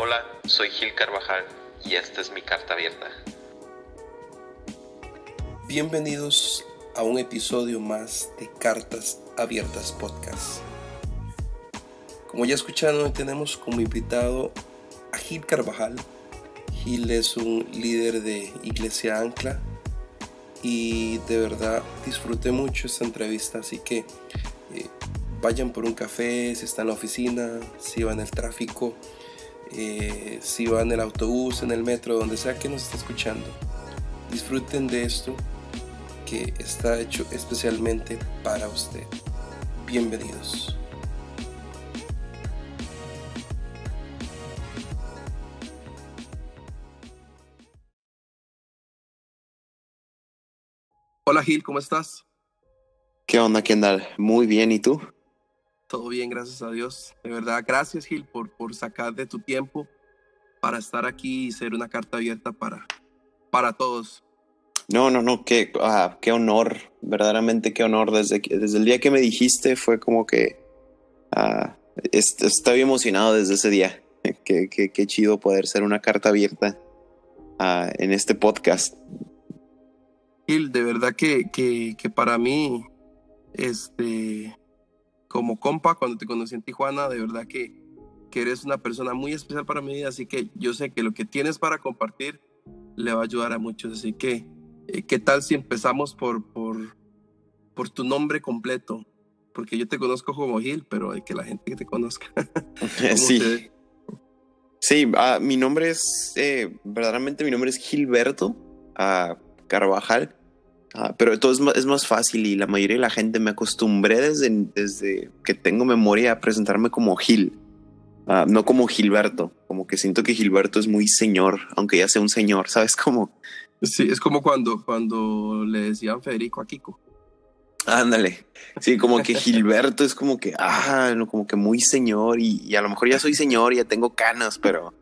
Hola, soy Gil Carvajal y esta es mi carta abierta. Bienvenidos a un episodio más de Cartas Abiertas Podcast. Como ya escucharon, hoy tenemos como invitado a Gil Carvajal. Gil es un líder de Iglesia Ancla y de verdad disfruté mucho esta entrevista, así que eh, vayan por un café si están en la oficina, si van en el tráfico, eh, si van en el autobús, en el metro, donde sea que nos esté escuchando. Disfruten de esto que está hecho especialmente para usted. Bienvenidos. Hola Gil, ¿cómo estás? ¿Qué onda, Kendall? Muy bien, ¿y tú? Todo bien, gracias a Dios. De verdad, gracias Gil por, por sacar de tu tiempo para estar aquí y ser una carta abierta para, para todos. No, no, no, qué, ah, qué honor, verdaderamente qué honor. Desde, desde el día que me dijiste fue como que ah, estoy emocionado desde ese día. Qué, qué, qué chido poder ser una carta abierta ah, en este podcast. Gil, de verdad que, que, que para mí, este, como compa, cuando te conocí en Tijuana, de verdad que, que eres una persona muy especial para mi vida, así que yo sé que lo que tienes para compartir le va a ayudar a muchos, así que, eh, ¿qué tal si empezamos por, por, por tu nombre completo? Porque yo te conozco como Gil, pero hay que la gente que te conozca. sí. te- Sí, ah, mi nombre es, eh, verdaderamente mi nombre es Gilberto ah, Carvajal, ah, pero todo es más, es más fácil y la mayoría de la gente me acostumbré desde, desde que tengo memoria a presentarme como Gil, ah, no como Gilberto, como que siento que Gilberto es muy señor, aunque ya sea un señor, ¿sabes cómo? Sí, es como cuando, cuando le decían Federico a Kiko. Ándale, sí, como que Gilberto es como que, ah, no, como que muy señor y, y a lo mejor ya soy señor, ya tengo canas, pero,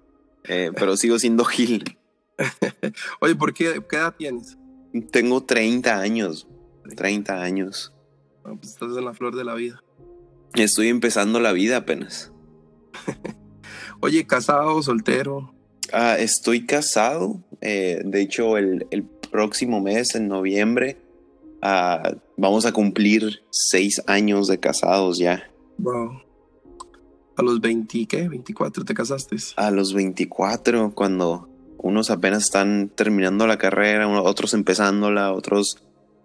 eh, pero sigo siendo Gil. Oye, ¿por qué, qué edad tienes? Tengo 30 años. 30 años. Pues estás en la flor de la vida. Estoy empezando la vida apenas. Oye, casado, soltero. Ah, estoy casado. eh, de hecho, el, el próximo mes, en noviembre, ah, vamos a cumplir seis años de casados ya. Wow. A los 20, ¿qué? 24 te casaste. A los 24, cuando unos apenas están terminando la carrera, otros empezándola, otros...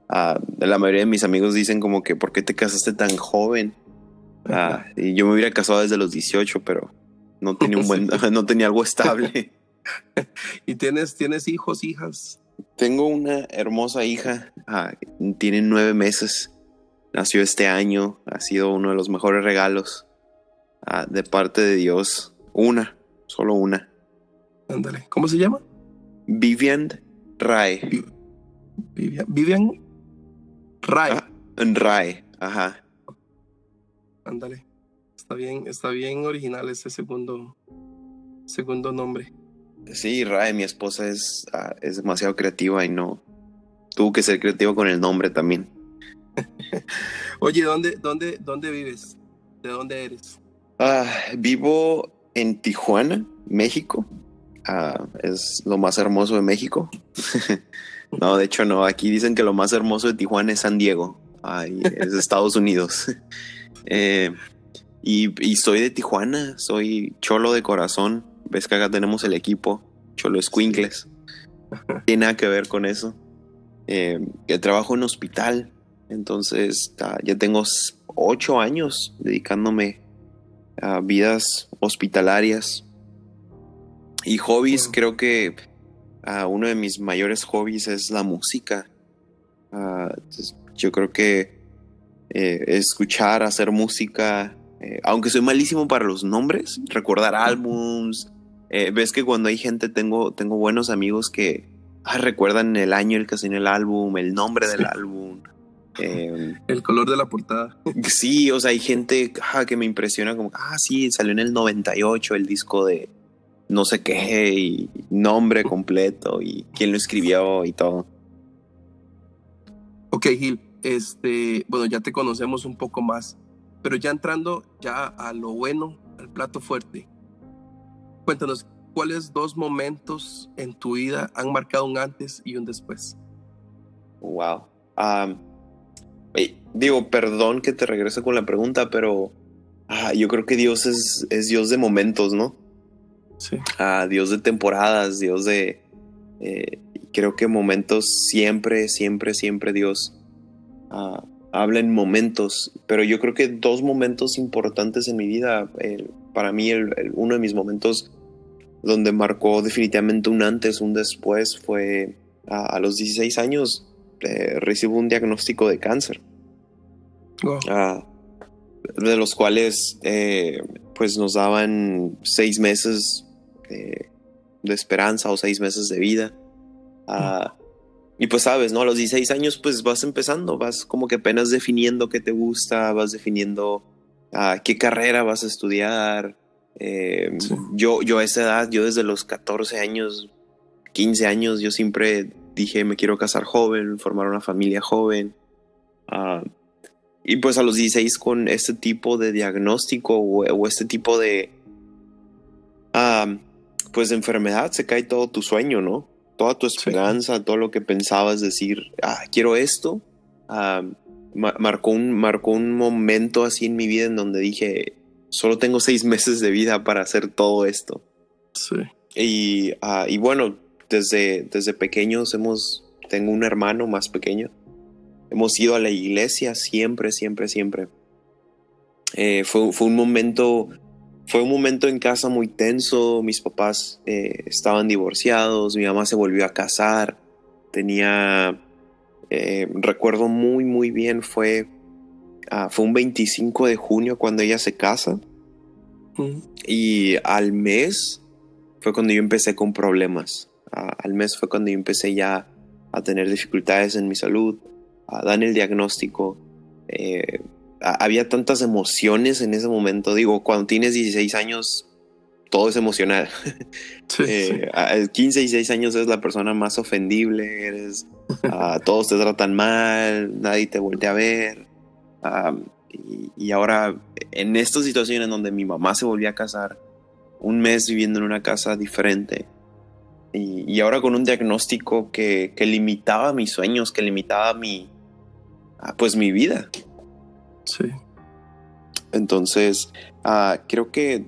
ah, la mayoría de mis amigos dicen como que, ¿por qué te casaste tan joven? Ah, y yo me hubiera casado desde los 18, pero no tenía un buen, no tenía algo estable. ¿Y tienes, tienes hijos, hijas? Tengo una hermosa hija, ah, tiene nueve meses, nació este año, ha sido uno de los mejores regalos de parte de Dios. Una, solo una. Ándale. ¿Cómo se llama? Vivian Rae. Vivian. Vivian Ray. Ah, Rae, ajá. Ándale. Está bien, está bien original ese segundo, segundo nombre. Sí, Rae, mi esposa es, ah, es demasiado creativa y no. Tuvo que ser creativa con el nombre también. Oye, ¿dónde, dónde, dónde vives? ¿De dónde eres? Ah, vivo en Tijuana, México. Ah, es lo más hermoso de México. no, de hecho no. Aquí dicen que lo más hermoso de Tijuana es San Diego. Ay, es Estados Unidos. Eh, y, y soy de Tijuana. Soy cholo de corazón. Ves que acá tenemos el equipo. Cholo Squinkles. Tiene nada que ver con eso. Eh, que trabajo en hospital. Entonces ah, ya tengo ocho años dedicándome a vidas hospitalarias y hobbies. Creo que ah, uno de mis mayores hobbies es la música. Ah, yo creo que eh, escuchar, hacer música, eh, aunque soy malísimo para los nombres, recordar álbums. eh, ves que cuando hay gente, tengo, tengo buenos amigos que ah, recuerdan el año el que salió el álbum, el nombre del Sí. álbum. Eh, El color de la portada. Sí, o sea, hay gente ah, que me impresiona como, ah, sí, salió en el 98 el disco de no sé qué y nombre completo y quién lo escribió y todo. Ok, Gil, este, bueno, ya te conocemos un poco más, pero ya entrando ya a lo bueno, al plato fuerte. Cuéntanos, ¿cuáles dos momentos en tu vida han marcado un antes y un después? Wow. Um, digo, perdón que te regrese con la pregunta, pero ah, yo creo que Dios es, es, Dios de momentos, ¿no? Sí. Ah, Dios de temporadas, Dios de... Eh, creo que momentos siempre, siempre, siempre Dios uh, habla en momentos, pero yo creo que dos momentos importantes en mi vida, para mí el, uno de mis momentos donde marcó definitivamente un antes, un después, fue a, los 16 años, eh, recibo un diagnóstico de cáncer. Uh, de los cuales eh, pues nos daban seis meses de esperanza o seis meses de vida. Uh, y pues sabes, ¿no? A los 16 años pues vas empezando, vas como que apenas definiendo qué te gusta, vas definiendo uh, qué carrera vas a estudiar. Eh, yo, yo a esa edad, yo desde los 14 años, 15 años, yo siempre dije me quiero casar joven, formar una familia joven. Uh, y pues a los 16 con este tipo de diagnóstico o, o este tipo de... pues de enfermedad se cae todo tu sueño, ¿no? toda tu esperanza, todo lo que pensabas decir, ah, quiero esto, ah, marcó, un, marcó un momento así en mi vida en donde dije, solo tengo seis meses de vida para hacer todo esto. Sí. Y, ah, y bueno, desde, desde pequeños hemos, tengo un hermano más pequeño, hemos ido a la iglesia siempre, siempre, siempre. Eh, fue, fue un momento fue un momento en casa muy tenso, mis papás eh, estaban divorciados, mi mamá se volvió a casar, tenía, eh, recuerdo muy, muy bien, fue, ah, fue un 25 de junio cuando ella se casa y al mes fue cuando yo empecé con problemas, ah, al mes fue cuando yo empecé ya a tener dificultades en mi salud, a dar el diagnóstico. Eh, había tantas emociones en ese momento. Digo, cuando tienes 16 años, todo es emocional. Sí, eh, A 15 y 16 años eres la persona más ofendible, eres, uh, todos te tratan mal, nadie te voltea a ver. y, ahora, en esta situación en donde mi mamá se volvió a casar, un mes viviendo en una casa diferente, y, ahora con un diagnóstico que, que, limitaba mis sueños, que limitaba mi, ah, pues mi vida. Sí. Entonces, uh, creo que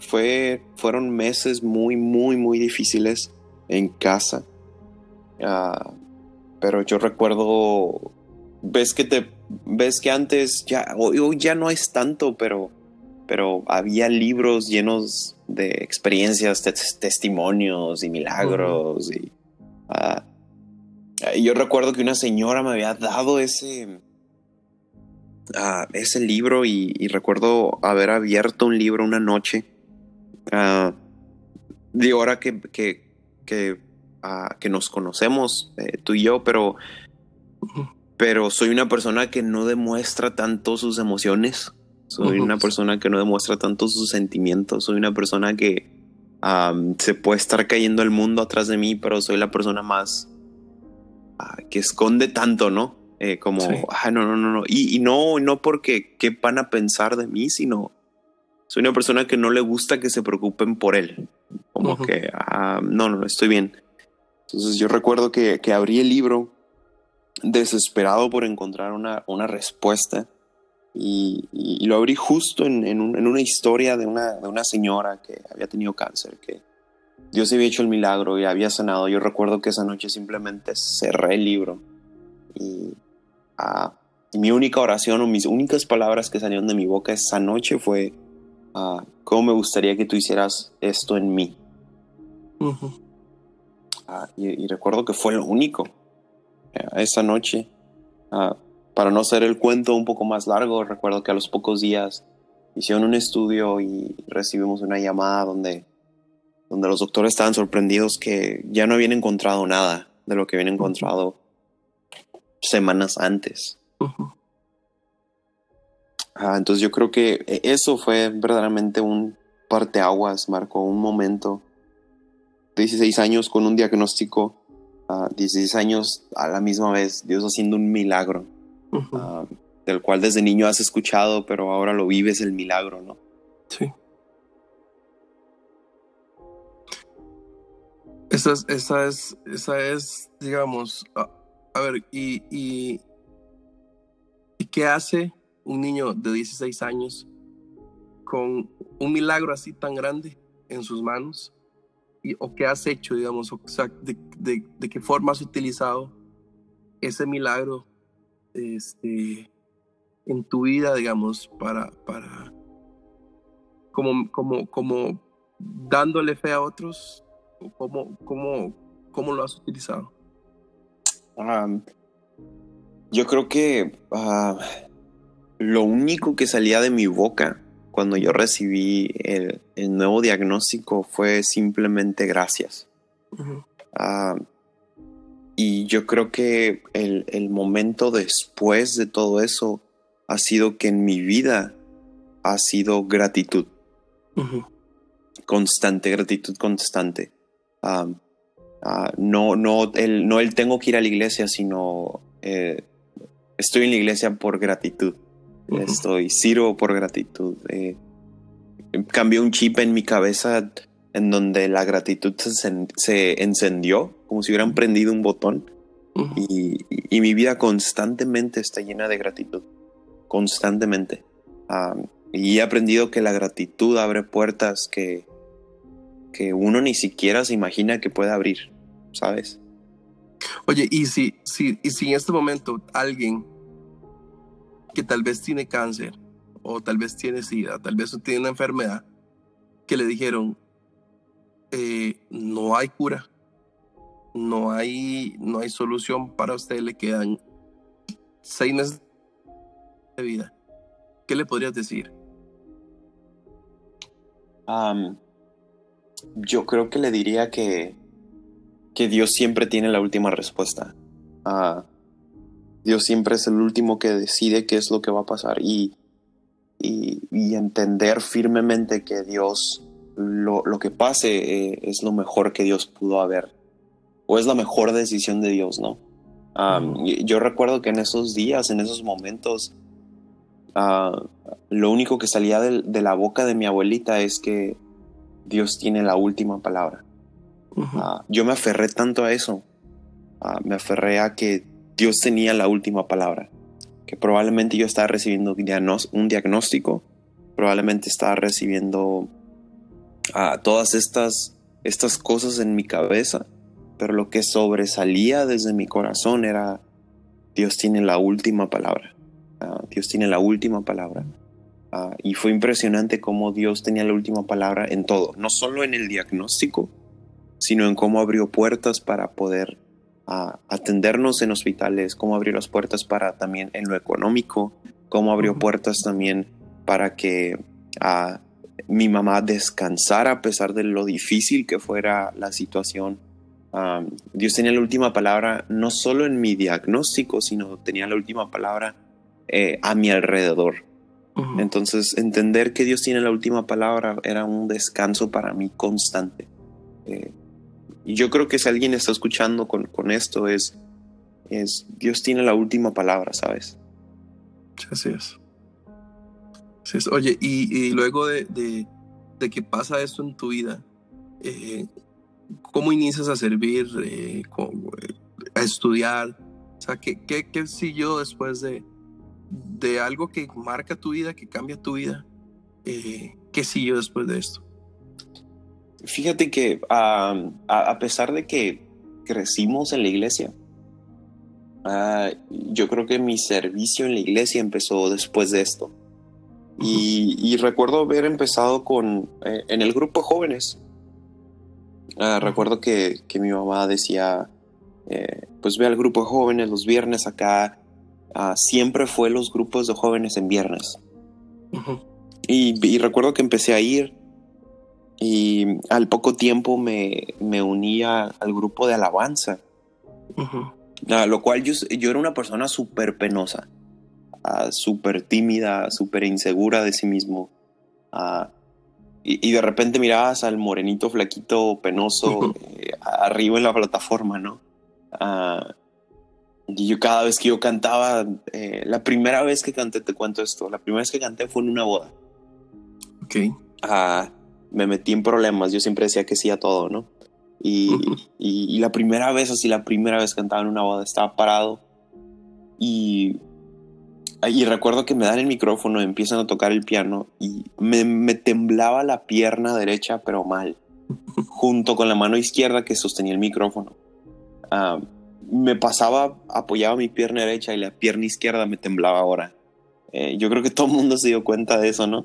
fue, fueron meses muy, muy, muy difíciles en casa. Uh, pero yo recuerdo, ves que te, ves que antes ya, hoy, ya no es tanto, pero, pero había libros llenos de experiencias, testimonios y milagros. y, uh, y yo recuerdo que una señora me había dado ese, ese libro y, recuerdo haber abierto un libro una noche. Uh, de ahora que, que, que, ah, que nos conocemos, eh, tú y yo, pero, pero soy una persona que no demuestra tanto sus emociones. Soy una persona que no demuestra tanto sus sentimientos. Soy una persona que se puede estar cayendo el mundo atrás de mí, pero soy la persona más que esconde tanto, ¿no? Eh, como, ah, no, no, no, no. Y, no, no porque qué van a pensar de mí, sino soy una persona que no le gusta que se preocupen por él. Como que, ah, no, no, estoy bien. Entonces yo recuerdo que, que abrí el libro desesperado por encontrar una, una respuesta y, y, lo abrí justo en, en, en, una historia de una, de una señora que había tenido cáncer, que Dios había hecho el milagro y había sanado. Yo recuerdo que esa noche simplemente cerré el libro y mi única oración o mis únicas palabras que salieron de mi boca esa noche fue, uh, ¿cómo me gustaría que tú hicieras esto en mí? Ah, y, recuerdo que fue lo único. Eh, esa noche, para no hacer el cuento un poco más largo, recuerdo que a los pocos días hicieron un estudio y recibimos una llamada donde, donde los doctores estaban sorprendidos que ya no habían encontrado nada de lo que habían encontrado semanas antes. Ah, entonces yo creo que e, eso fue verdaderamente un parteaguas, marcó un momento. 16 años con un diagnóstico, 16 ah, años a la misma vez, Dios haciendo un milagro, ah, del cual desde niño has escuchado, pero ahora lo vives el milagro, ¿no? Sí. Esa es, esa es, esa es digamos, a, ver, y, y, ¿y qué hace un niño de 16 años con un milagro así tan grande en sus manos? Y, ¿O qué has hecho, digamos? O sea, de qué forma has utilizado ese milagro este, en tu vida, digamos, para, para como, como, como dándole fe a otros? ¿Cómo, cómo, cómo lo has utilizado? Um, yo creo que uh, lo único que salía de mi boca cuando yo recibí el, el nuevo diagnóstico fue simplemente gracias. Uh -huh. Uh, y yo creo que el, el, momento después de todo eso ha sido que en mi vida ha sido gratitud. -huh. Constante, gratitud constante. Um, uh, no, no, el, no el tengo que ir a la iglesia, sino eh, estoy en la iglesia por gratitud. Uh -huh. Estoy sirvo por gratitud. Eh, cambió un chip en mi cabeza en donde la gratitud se, se encendió, como si hubieran prendido un botón. Uh -huh. y, y, mi vida constantemente está llena de gratitud. Constantemente. Um, y he aprendido que la gratitud abre puertas que, que uno ni siquiera se imagina que puede abrir, ¿sabes? Oye, y si, si, y si en este momento alguien que tal vez tiene cáncer, o tal vez tiene sida, tal vez tiene una enfermedad, que le dijeron, eh, no hay cura, no hay, no hay solución para usted, le quedan seis meses de vida. ¿Qué le podrías decir? Um, yo creo que le diría que, que Dios siempre tiene la última respuesta. Uh, Dios siempre es el último que decide qué es lo que va a pasar y, y, y entender firmemente que Dios, lo, lo que pase eh, es lo mejor que Dios pudo haber, o es la mejor decisión de Dios, ¿no? Um, yo recuerdo que en esos días, en esos momentos, uh, lo único que salía de, de, la boca de mi abuelita es que Dios tiene la última palabra. Uh -huh. uh, yo me aferré tanto a eso, me aferré a que Dios tenía la última palabra, que probablemente yo estaba recibiendo un diagnóstico, probablemente estaba recibiendo todas estas, estas cosas en mi cabeza, pero lo que sobresalía desde mi corazón era Dios tiene la última palabra. Dios tiene la última palabra. Uh, y fue impresionante cómo Dios tenía la última palabra en todo, no solo en el diagnóstico, sino en cómo abrió puertas para poder uh, atendernos en hospitales, cómo abrió las puertas para también en lo económico, cómo abrió uh puertas también para que mi mamá descansara a pesar de lo difícil que fuera la situación. Um, Dios tenía la última palabra no solo en mi diagnóstico, sino tenía la última palabra eh, a mi alrededor. Uh -huh. Entonces, entender que Dios tiene la última palabra era un descanso para mí constante. Eh, y yo creo que si alguien está escuchando con, con esto es, es, Dios tiene la última palabra, ¿sabes? Así es. Así es. Oye, y, y luego de, de, de, que pasa esto en tu vida, eh, ¿cómo inicias a servir, eh, a estudiar? O sea, ¿qué, qué, qué siguió después de, de algo que marca tu vida, que cambia tu vida? Eh, ¿Qué siguió después de esto? Fíjate que a, a, pesar de que crecimos en la iglesia, uh, yo creo que mi servicio en la iglesia empezó después de esto. Uh -huh. y, y, recuerdo haber empezado con eh, en el grupo de jóvenes. -huh. Recuerdo que, que, mi mamá decía, eh, pues ve al grupo de jóvenes los viernes acá. Siempre fue los grupos de jóvenes en viernes. -huh. y, y recuerdo que empecé a ir y al poco tiempo me, me unía al grupo de alabanza. Uh -huh. uh, lo cual yo, yo, era una persona súper penosa, uh, súper tímida, súper insegura de sí mismo. Ah, y, y, de repente mirabas al morenito flaquito penoso -huh. eh, arriba en la plataforma, ¿no? Ah, y yo cada vez que yo cantaba, eh, la primera vez que canté, te cuento esto, la primera vez que canté fue en una boda. Ok me metí en problemas, yo siempre decía que sí a todo, ¿no? Y, Ujú. y- y la primera vez, así la primera vez cantaba en una boda, estaba parado y, y recuerdo que me dan el micrófono, empiezan a tocar el piano y me, me temblaba la pierna derecha, pero mal, junto con la mano izquierda que sostenía el micrófono. Ah, me pasaba, apoyaba mi pierna derecha y la pierna izquierda me temblaba ahora. Eh, yo creo que todo el mundo se dio cuenta de eso, ¿no?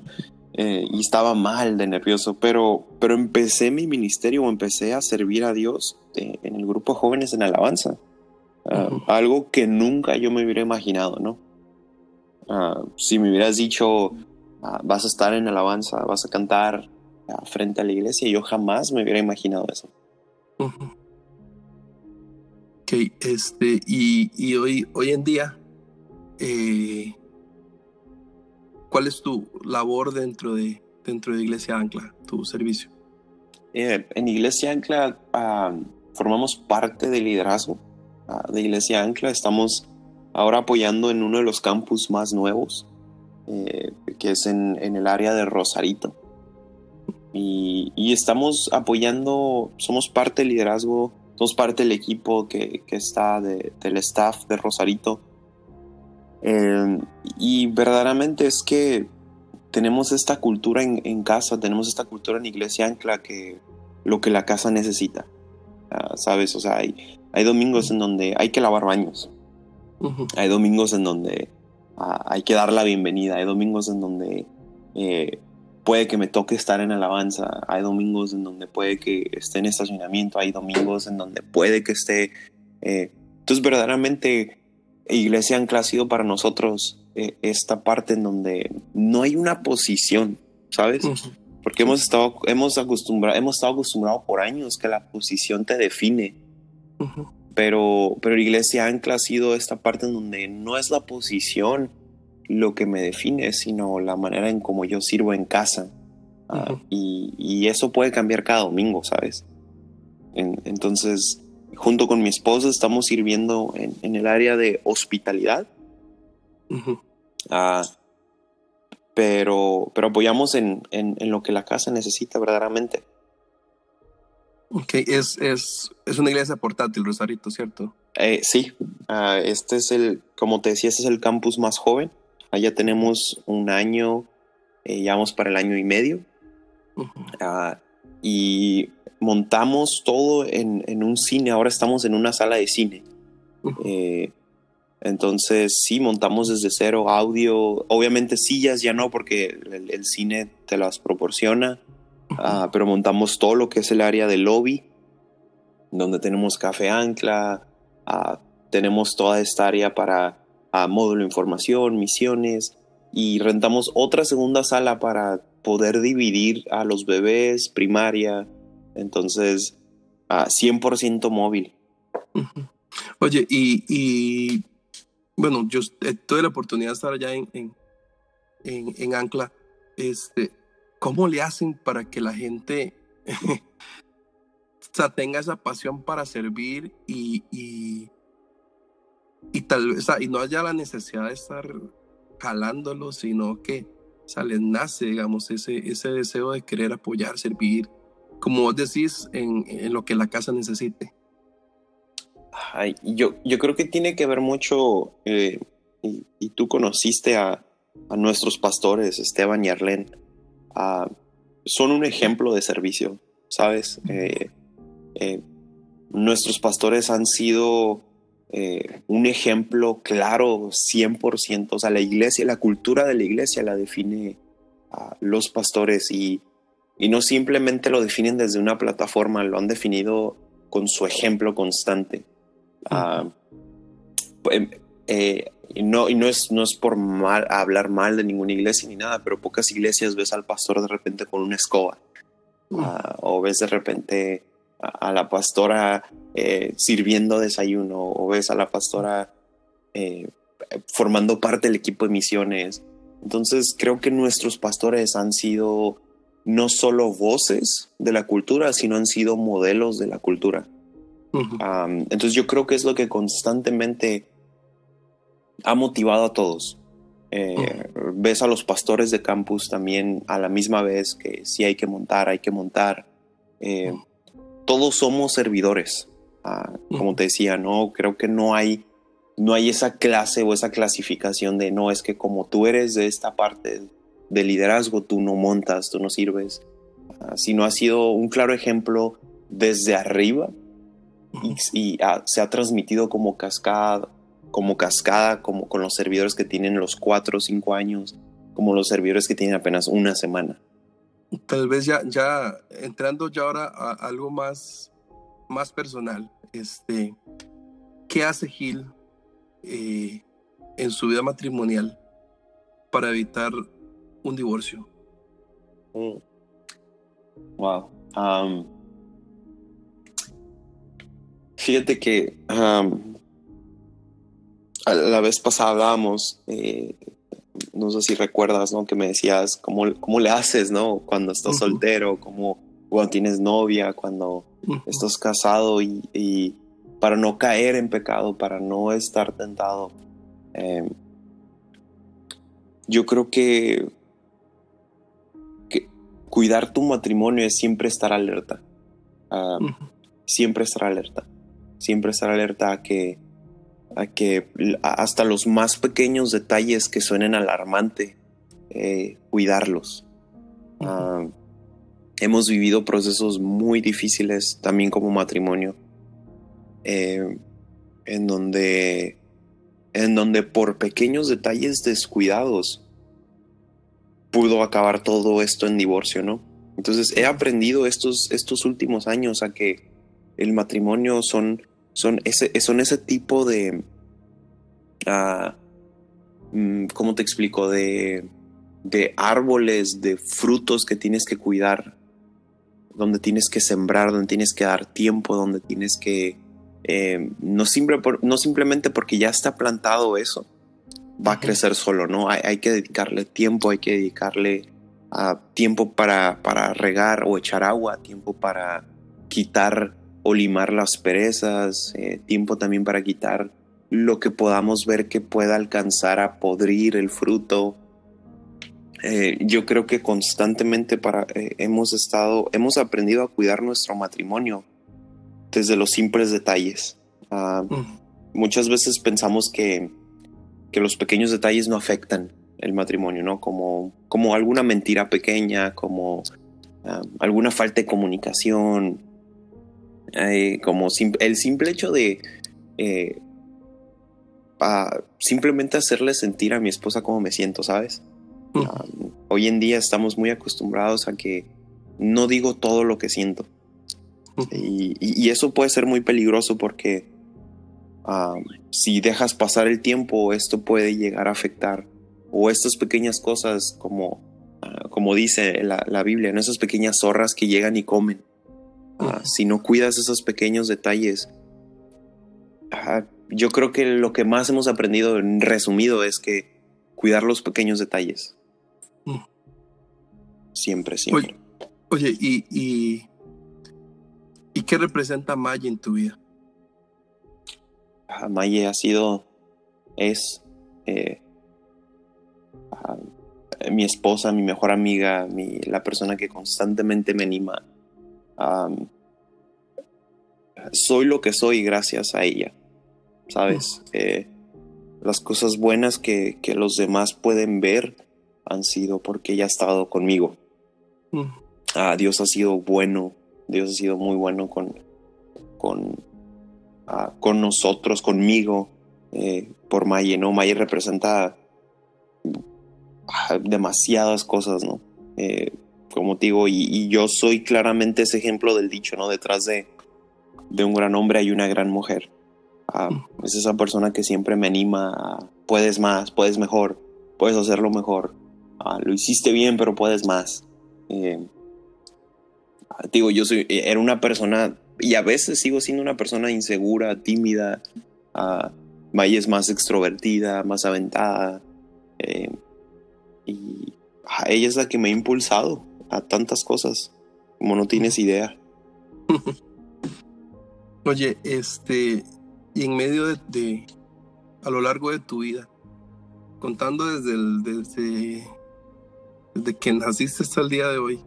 Eh, y estaba mal de nervioso, pero, pero empecé mi ministerio o empecé a servir a Dios eh, en el grupo de jóvenes en alabanza. Ah. Algo que nunca yo me hubiera imaginado, ¿no? Ah, si me hubieras dicho, ah, vas a estar en alabanza, vas a cantar frente a la iglesia, yo jamás me hubiera imaginado eso. Ujú. Ok, este, y, y hoy, hoy en día, eh, ¿cuál es tu labor dentro de, dentro de Iglesia Ancla, tu servicio? Eh, en Iglesia Ancla ah, formamos parte del liderazgo ah, de Iglesia Ancla. Estamos ahora apoyando en uno de los campus más nuevos, eh, que es en, en el área de Rosarito. Y, y estamos apoyando, somos parte del liderazgo, somos parte del equipo que, que está de- del staff de Rosarito. Eh, y verdaderamente es que tenemos esta cultura en, en casa, tenemos esta cultura en Iglesia Ancla que lo que la casa necesita. Ah, ¿Sabes? O sea, hay, hay domingos en donde hay que lavar baños, hay domingos en donde ah, hay que dar la bienvenida, hay domingos en donde eh, puede que me toque estar en alabanza, hay domingos en donde puede que esté en estacionamiento, hay domingos en donde puede que esté... eh, entonces, verdaderamente, Iglesia Ancla ha sido para nosotros eh, esta parte en donde no hay una posición, ¿sabes? Porque hemos estado, hemos acostumbrado, hemos estado acostumbrados por años que la posición te define. Pero, pero Iglesia Ancla ha sido esta parte en donde no es la posición lo que me define, sino la manera en cómo yo sirvo en casa. Ah, y, y eso puede cambiar cada domingo, ¿sabes? En- entonces, junto con mi esposa estamos sirviendo en, en el área de hospitalidad. Ah, pero, pero apoyamos en, en- en lo que la casa necesita verdaderamente. Ok, es, es, es una iglesia portátil, Rosarito, ¿cierto? Eh, sí, ah, este es el, como te decía, este es el campus más joven. Allá tenemos un año, eh, ya vamos para el año y medio. Ah, y montamos todo en, en un cine. Ahora estamos en una sala de cine. Eh, entonces, sí, montamos desde cero audio. Obviamente, sillas ya no, porque el, el cine te las proporciona. Ah, pero montamos todo lo que es el área del lobby, donde tenemos café ancla, ah, tenemos toda esta área para ah, módulo información, misiones, y rentamos otra segunda sala para poder dividir a los bebés, primaria, entonces ah, 100% móvil. Oye, y, y, bueno, yo eh, tuve la oportunidad de estar allá en, en, en, Ancla. Este, ¿Cómo le hacen para que la gente sea, tenga esa pasión para servir y, y tal vez, o sea, y no haya la necesidad de estar jalándolo, sino que o sea, les nace, digamos, ese, ese deseo de querer apoyar, servir, como vos decís, en, en lo que la casa necesite? Ay, yo, yo creo que tiene que ver mucho, eh, y, y tú conociste a, a nuestros pastores, Esteban y Arlene, ah, son un ejemplo de servicio, ¿sabes? Eh, eh, nuestros pastores han sido eh, un ejemplo claro, 100%, o sea, la iglesia, la cultura de la iglesia la define a los pastores y, y no simplemente lo definen desde una plataforma, lo han definido con su ejemplo constante. Ah, em, eh, y no, y no es, no es por mal, hablar mal de ninguna iglesia ni nada, pero pocas iglesias ves al pastor de repente con una escoba. Ah, o ves de repente a, la pastora eh, sirviendo desayuno, o ves a la pastora eh, formando parte del equipo de misiones. Entonces creo que nuestros pastores han sido no solo voces de la cultura, sino han sido modelos de la cultura. Um, entonces yo creo que es lo que constantemente ha motivado a todos. Eh, Ves a los pastores de campus también a la misma vez que sí hay que montar, hay que montar. Eh, todos somos servidores. Ah, como te decía, no creo que no hay no hay esa clase o esa clasificación de no es que como tú eres de esta parte de liderazgo, tú no montas, tú no sirves, uh, sino ha sido un claro ejemplo desde arriba y, se ha transmitido como cascada, como cascada, como con los servidores que tienen los cuatro o cinco años, como los servidores que tienen apenas una semana. Tal vez ya, ya entrando ya ahora a algo más, más personal, este, ¿qué hace Gil eh, en su vida matrimonial para evitar un divorcio? Mm. Wow. Um, fíjate que um, la vez pasada hablábamos, eh, no sé si recuerdas, ¿no? Que me decías cómo, cómo le haces, ¿no? Cuando estás soltero, cómo, cuando tienes novia, cuando estás casado y, para no caer en pecado, para no estar tentado. Em, yo creo que, que, cuidar tu matrimonio es siempre estar alerta. Ah, siempre estar alerta. Siempre estar alerta a que, a que hasta los más pequeños detalles que suenen alarmante, eh, cuidarlos. Ah, hemos vivido procesos muy difíciles también como matrimonio eh, en donde en donde por pequeños detalles descuidados pudo acabar todo esto en divorcio, ¿no? Entonces he aprendido estos, estos últimos años a que el matrimonio son, son, ese, son ese tipo de... Uh, ¿Cómo te explico? De, de árboles, de frutos que tienes que cuidar, donde tienes que sembrar, donde tienes que dar tiempo, donde tienes que eh, no, no simplemente porque ya está plantado eso, va a crecer solo, ¿no? Hay, que dedicarle tiempo, hay que dedicarle uh, tiempo para, para regar o echar agua, tiempo para quitar o limar las perezas, eh, tiempo también para quitar lo que podamos ver que pueda alcanzar a podrir el fruto. Eh, yo creo que constantemente para, hemos estado, hemos aprendido a cuidar nuestro matrimonio desde los simples detalles. Ah, muchas veces pensamos que, que, los pequeños detalles no afectan el matrimonio, ¿no? Como, como alguna mentira pequeña, como ah, alguna falta de comunicación, eh, como el simple hecho de eh, simplemente hacerle sentir a mi esposa cómo me siento, ¿sabes? Ah, hoy en día estamos muy acostumbrados a que no digo todo lo que siento. Y, eso puede ser muy peligroso porque si dejas pasar el tiempo, esto puede llegar a afectar. O estas pequeñas cosas, como, ah, como dice la, Biblia, ¿no? esas pequeñas zorras que llegan y comen. Ah, si no cuidas esos pequeños detalles, yo creo que lo que más hemos aprendido en resumido es que cuidar los pequeños detalles. Siempre, siempre. Oye, y ¿Y qué representa Maye en tu vida? Ah, Maye ha sido, es eh, mi esposa, mi mejor amiga, mi, la persona que constantemente me anima. Soy lo que soy gracias a ella, ¿sabes? Mm. Eh, las cosas buenas que, que, los demás pueden ver han sido porque ella ha estado conmigo. Mm. Ah, Dios ha sido bueno Dios ha sido muy bueno con, con, ah, con nosotros, conmigo, eh, por Maye, ¿no? Maye representa ah, demasiadas cosas, ¿no? Eh, como te digo, y, yo soy claramente ese ejemplo del dicho, ¿no? Detrás de, de un gran hombre hay una gran mujer. Ah, mm. es esa persona que siempre me anima a, puedes más, puedes mejor, puedes hacerlo mejor. lo hiciste bien, pero puedes más. Eh, digo, yo soy, eh, era una persona, y a veces sigo siendo una persona insegura, tímida, uh, es más extrovertida, más aventada, eh, y ella es la que me ha impulsado a tantas cosas, como no tienes idea. Oye, este, y en medio de, a lo largo de tu vida, contando desde, el, desde, desde que naciste hasta el día de hoy,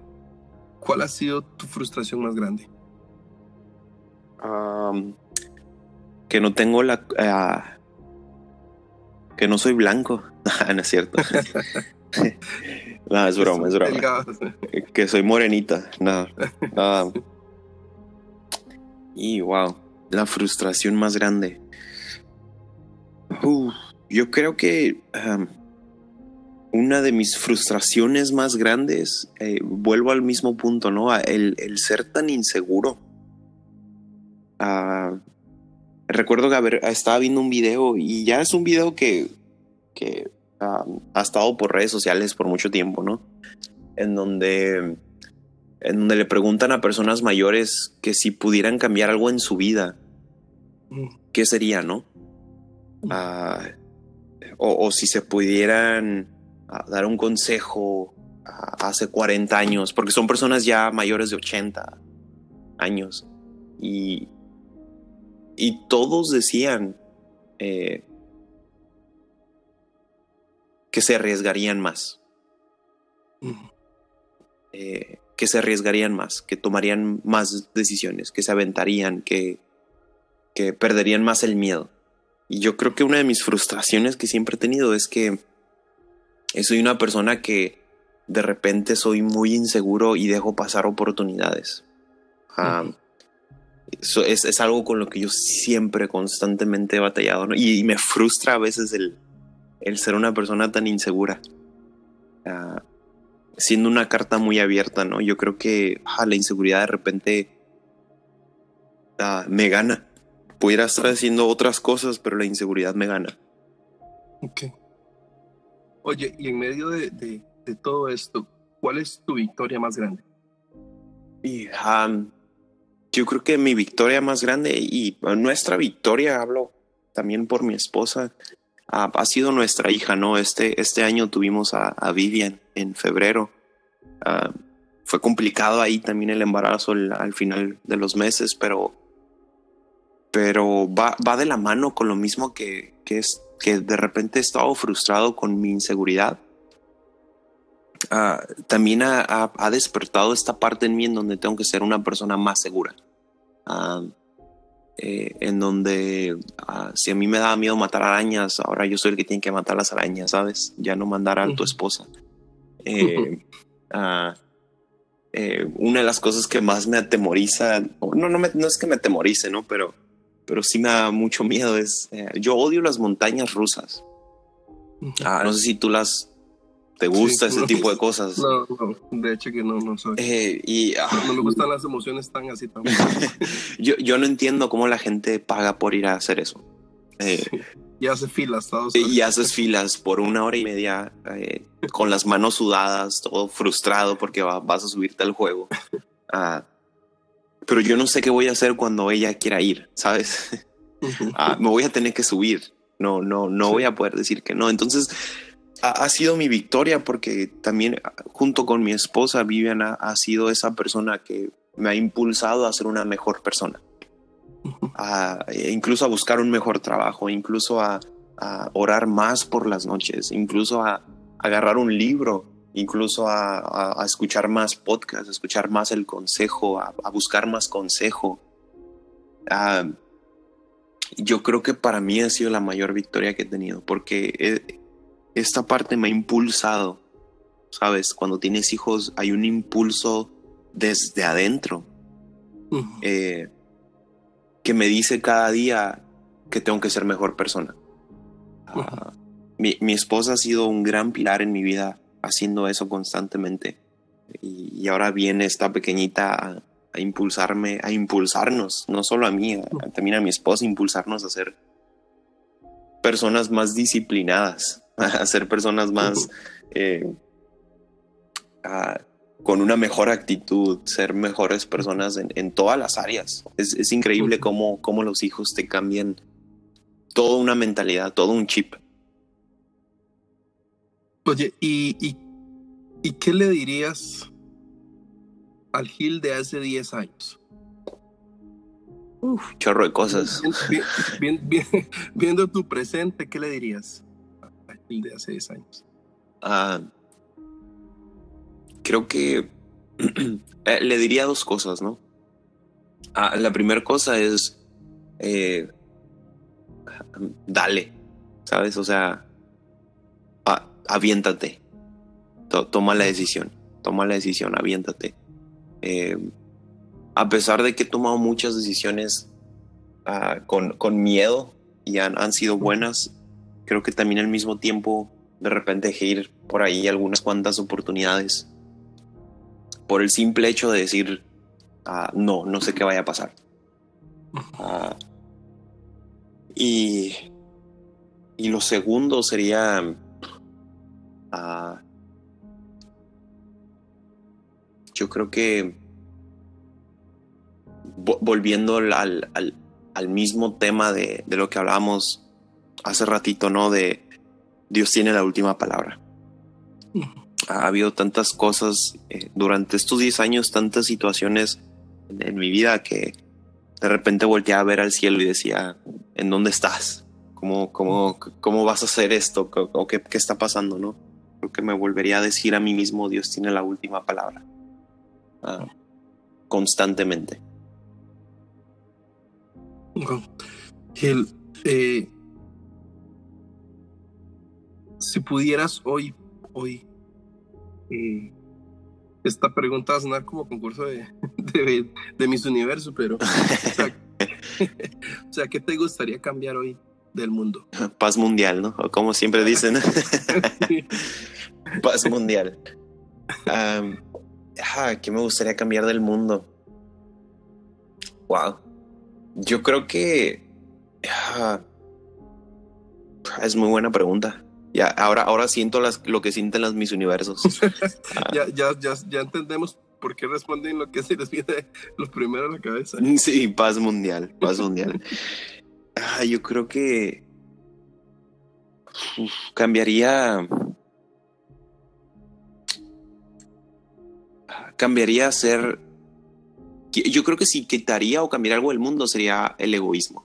¿cuál ha sido tu frustración más grande? um, que no tengo la... ah, que no soy blanco. no es cierto. no, es broma, es broma. Delgados. Que soy morenita. No. Y wow, la frustración más grande. Yo creo que um, una de mis frustraciones más grandes, eh, vuelvo al mismo punto, ¿no? A El, el ser tan inseguro. Ah, recuerdo que a ver, estaba viendo un video y ya es un video que, que ah, ha estado por redes sociales por mucho tiempo, ¿no? En donde, en donde le preguntan a personas mayores que si pudieran cambiar algo en su vida, Mm. ¿qué sería, no? Ah, o, o si se pudieran ah, dar un consejo ah, hace 40 años, porque son personas ya mayores de 80 años. Y, y todos decían eh, que se arriesgarían más, Mm. eh, que se arriesgarían más, que tomarían más decisiones, que se aventarían, que, que perderían más el miedo. Y yo creo que una de mis frustraciones que siempre he tenido es que soy una persona que de repente soy muy inseguro y dejo pasar oportunidades. Ah, eso es, es algo con lo que yo siempre constantemente he batallado ¿no? y, y me frustra a veces el, el ser una persona tan insegura. Siendo una carta muy abierta, ¿no? Yo creo que ah, la inseguridad de repente me gana. Pudiera estar haciendo otras cosas, pero la inseguridad me gana. Ok. Oye, y en medio de, de- de todo esto, ¿cuál es tu victoria más grande? Y am, yo creo que mi victoria más grande y nuestra victoria, hablo también por mi esposa, ah, ha sido nuestra hija, ¿no? Este, este año tuvimos a, a Vivian en febrero. Ah, fue complicado ahí también el embarazo al, al final de los meses, pero, pero va, va de la mano con lo mismo que, que es que de repente he estado frustrado con mi inseguridad. Ah, también ha, ha- ha despertado esta parte en mí en donde tengo que ser una persona más segura. Ah, eh, en donde ah, si a mí me daba miedo matar arañas, ahora yo soy el que tiene que matar las arañas, ¿sabes? Ya no mandar a tu esposa. Eh, ah, eh, una de las cosas que más me atemoriza, no, no, me- no es que me atemorice, ¿no? Pero, pero sí me da mucho miedo. Es, yo odio las montañas rusas. Ah, no sé si tú las te gusta Sí. ese tipo de cosas. No, no, de hecho que no, no soy. Eh, y ah, No me gustan las emociones tan así tan. yo, yo no entiendo cómo la gente paga por ir a hacer eso. Eh, Sí. Y hace filas, todos. y haces filas por una hora y media eh, con las manos sudadas, todo frustrado porque va- vas a subirte al juego. Ah, pero yo no sé qué voy a hacer cuando ella quiera ir, ¿sabes? Ah, me voy a tener que subir. No, no, no Sí. voy a poder decir que no. Entonces, ha, ha sido mi victoria porque también ah, junto con mi esposa Vivian ha, ha sido esa persona que me ha impulsado a ser una mejor persona. A, e incluso a buscar un mejor trabajo, incluso a, a orar más por las noches, incluso a, a agarrar un libro, incluso a, escuchar más podcasts, a escuchar más el consejo, a, a buscar más consejo. Ah, yo creo que para mí ha sido la mayor victoria que he tenido, porque eh, esta parte me ha impulsado, ¿sabes? Cuando tienes hijos hay un impulso desde adentro eh, que me dice cada día que tengo que ser mejor persona. Ah, mi, mi esposa ha sido un gran pilar en mi vida haciendo eso constantemente. Y, y ahora viene esta pequeñita a, a impulsarme, a impulsarnos, no solo a mí, a- también a mi esposa, impulsarnos a ser personas más disciplinadas, a ser personas más eh, con una mejor actitud, ser mejores personas en, en todas las áreas. Es, es increíble cómo, cómo los hijos te cambian toda una mentalidad, todo un chip. Oye, ¿y, y, ¿y qué le dirías al Gil de hace 10 años? Chorro de cosas. Bien- bien- bien- bien- viendo tu presente, ¿qué le dirías de hace 10 años? Ah, creo que eh, le diría dos cosas, ¿no? Ah, la primera cosa es eh, dale, ¿sabes? O sea, aviéntate. toma la decisión, toma la decisión, aviéntate. Eh, a pesar de que he tomado muchas decisiones ah, con, con, miedo y han, han, sido buenas, creo que también al mismo tiempo de repente dejé ir por ahí algunas cuantas oportunidades por el simple hecho de decir, ah, no, no sé qué vaya a pasar. Ah, y, y lo segundo sería yo creo que volviendo al, al, mismo tema de, de, lo que hablábamos hace ratito, ¿no? De Dios tiene la última palabra. Ha habido tantas cosas eh, durante estos 10 años, tantas situaciones en, mi vida que de repente volteaba a ver al cielo y decía, ¿en dónde estás? ¿Cómo, cómo, cómo vas a hacer esto? ¿O qué, está pasando? ¿no? Creo que me volvería a decir a mí mismo, Dios tiene la última palabra. Ah, constantemente. Eh, si pudieras hoy, hoy, eh, esta pregunta va a sonar como concurso de, de, de Miss Universo, pero, o sea, ¿qué te gustaría cambiar hoy del mundo? Paz mundial, ¿no? O como siempre dicen, paz mundial. ¿Qué me gustaría cambiar del mundo? Wow. Yo creo que es muy buena pregunta. Ya, ahora, ahora siento las, lo que sienten las mis universos. ya, ya, ya, ya entendemos por qué responden lo que se les viene lo primero a la cabeza. Sí, paz mundial, paz mundial. yo creo que cambiaría. Cambiaría ser yo creo que si quitaría o cambiaría algo del mundo sería el egoísmo.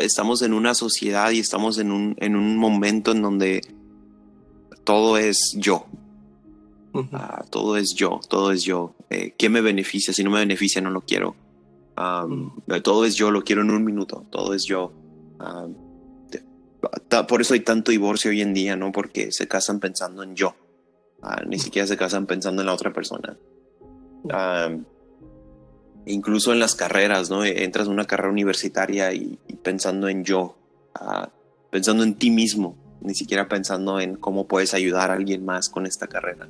Estamos en una sociedad y estamos en un, en un momento en donde todo es yo. Ah, todo es yo, todo es yo. Eh, ¿Qué me beneficia? Si no me beneficia, no lo quiero. Todo es yo, lo quiero en un minuto. Todo es yo. por eso hay tanto divorcio hoy en día, ¿no? Porque se casan pensando en yo. Ah, ni siquiera se casan pensando en la otra persona incluso en las carreras, ¿no? Entras en una carrera universitaria y, pensando en yo, pensando en ti mismo, ni siquiera pensando en cómo puedes ayudar a alguien más con esta carrera.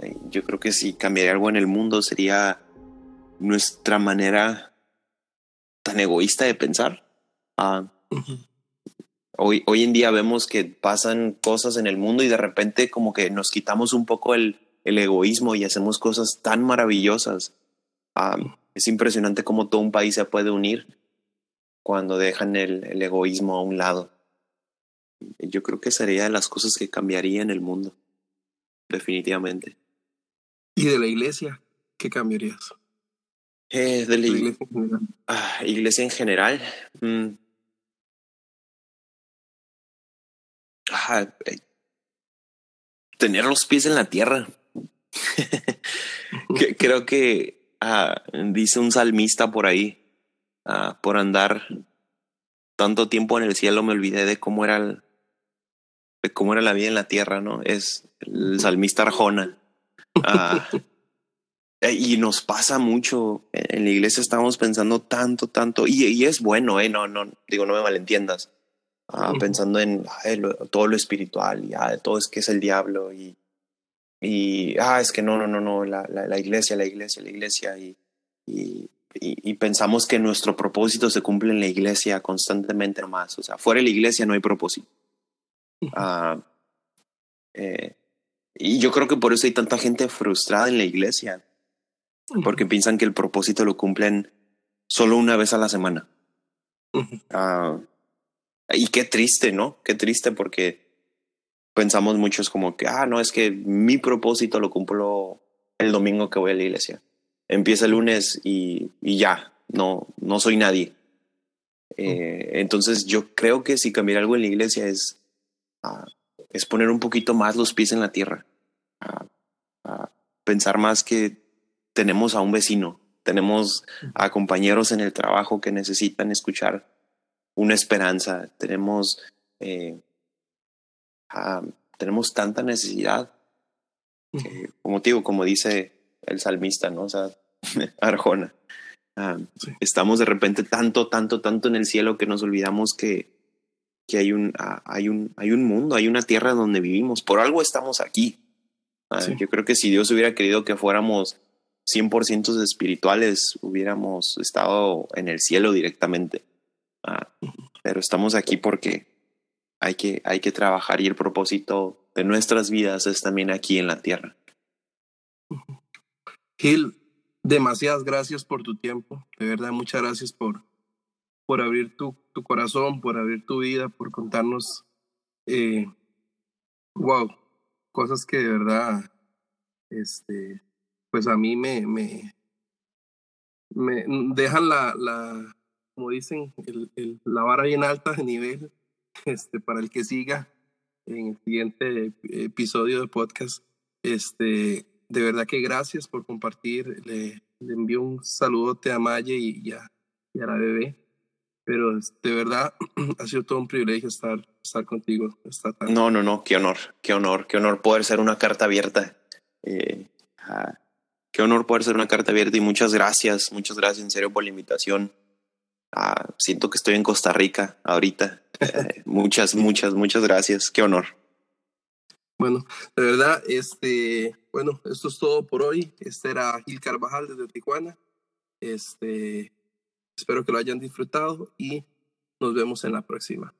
Eh, yo creo que si cambiaría algo en el mundo sería nuestra manera tan egoísta de pensar. Ah, hoy, hoy en día vemos que pasan cosas en el mundo y de repente como que nos quitamos un poco el, el egoísmo y hacemos cosas tan maravillosas. Es impresionante cómo todo un país se puede unir cuando dejan el, egoísmo a un lado. Yo creo que sería de las cosas que cambiaría en el mundo, definitivamente. ¿Y de la iglesia? ¿Qué cambiarías? Eh, de la iglesia en general. Ah, iglesia en general. Mm. Eh, tener los pies en la tierra. Creo que ah, dice un salmista por ahí, ah, por andar tanto tiempo en el cielo me olvidé de cómo era de cómo era la vida en la tierra, ¿no? Es el salmista Arjona. Ah, y nos pasa mucho. En la iglesia estamos pensando tanto, tanto, y, es bueno, ¿eh? No, no, digo, no me malentiendas. Pensando en todo lo espiritual, y todo es que es el diablo y y, ah, es que no, no, no, no, la, la, iglesia, la iglesia, la iglesia, y, y, y, pensamos que nuestro propósito se cumple en la iglesia constantemente nomás, o sea, fuera de la iglesia no hay propósito. Eh, y yo creo que por eso hay tanta gente frustrada en la iglesia, porque piensan que el propósito lo cumplen solo una vez a la semana. Ah, y qué triste, ¿no? Qué triste porque pensamos muchos como que, ah, no, es que mi propósito lo cumplo el domingo que voy a la iglesia. Empieza el lunes y, y ya, no, no soy nadie. Eh, entonces yo creo que si cambiar algo en la iglesia es, ah, es poner un poquito más los pies en la tierra. Ah, pensar más que tenemos a un vecino Tenemos a compañeros en el trabajo que necesitan escuchar una esperanza. Tenemos, eh, tenemos tanta necesidad. como digo, como dice el salmista, ¿no? O sea, Arjona. Estamos de repente tanto, tanto, tanto en el cielo que nos olvidamos que, que hay, un, hay, un, hay un mundo, hay una tierra donde vivimos. Por algo estamos aquí. Yo creo que si Dios hubiera querido que fuéramos 100% espirituales, hubiéramos estado en el cielo directamente. Ah, pero estamos aquí porque hay que, hay que trabajar y el propósito de nuestras vidas es también aquí en la tierra. Gil, demasiadas gracias por tu tiempo. De verdad, muchas gracias por, por abrir tu, tu corazón, por abrir tu vida, por contarnos, eh, wow, cosas que de verdad, este, pues a mí me, me, me dejan la, la, como dicen, el, la vara bien alta de nivel este, para el que siga en el siguiente episodio de podcast. Este, de verdad que gracias por compartir. Le, le envío un saludote a Maya y, a, y a la bebé. Pero de verdad ha sido todo un privilegio estar, estar contigo. no, no, no, qué honor, qué honor, qué honor poder ser una carta abierta. Eh, qué honor poder ser una carta abierta y muchas gracias, muchas gracias en serio por la invitación. Ah, siento que estoy en Costa Rica ahorita. Eh, muchas, muchas, muchas gracias. Qué honor. Bueno, de verdad, este, bueno, esto es todo por hoy. Este era Gil Carvajal desde Tijuana. Este, espero que lo hayan disfrutado y nos vemos en la próxima.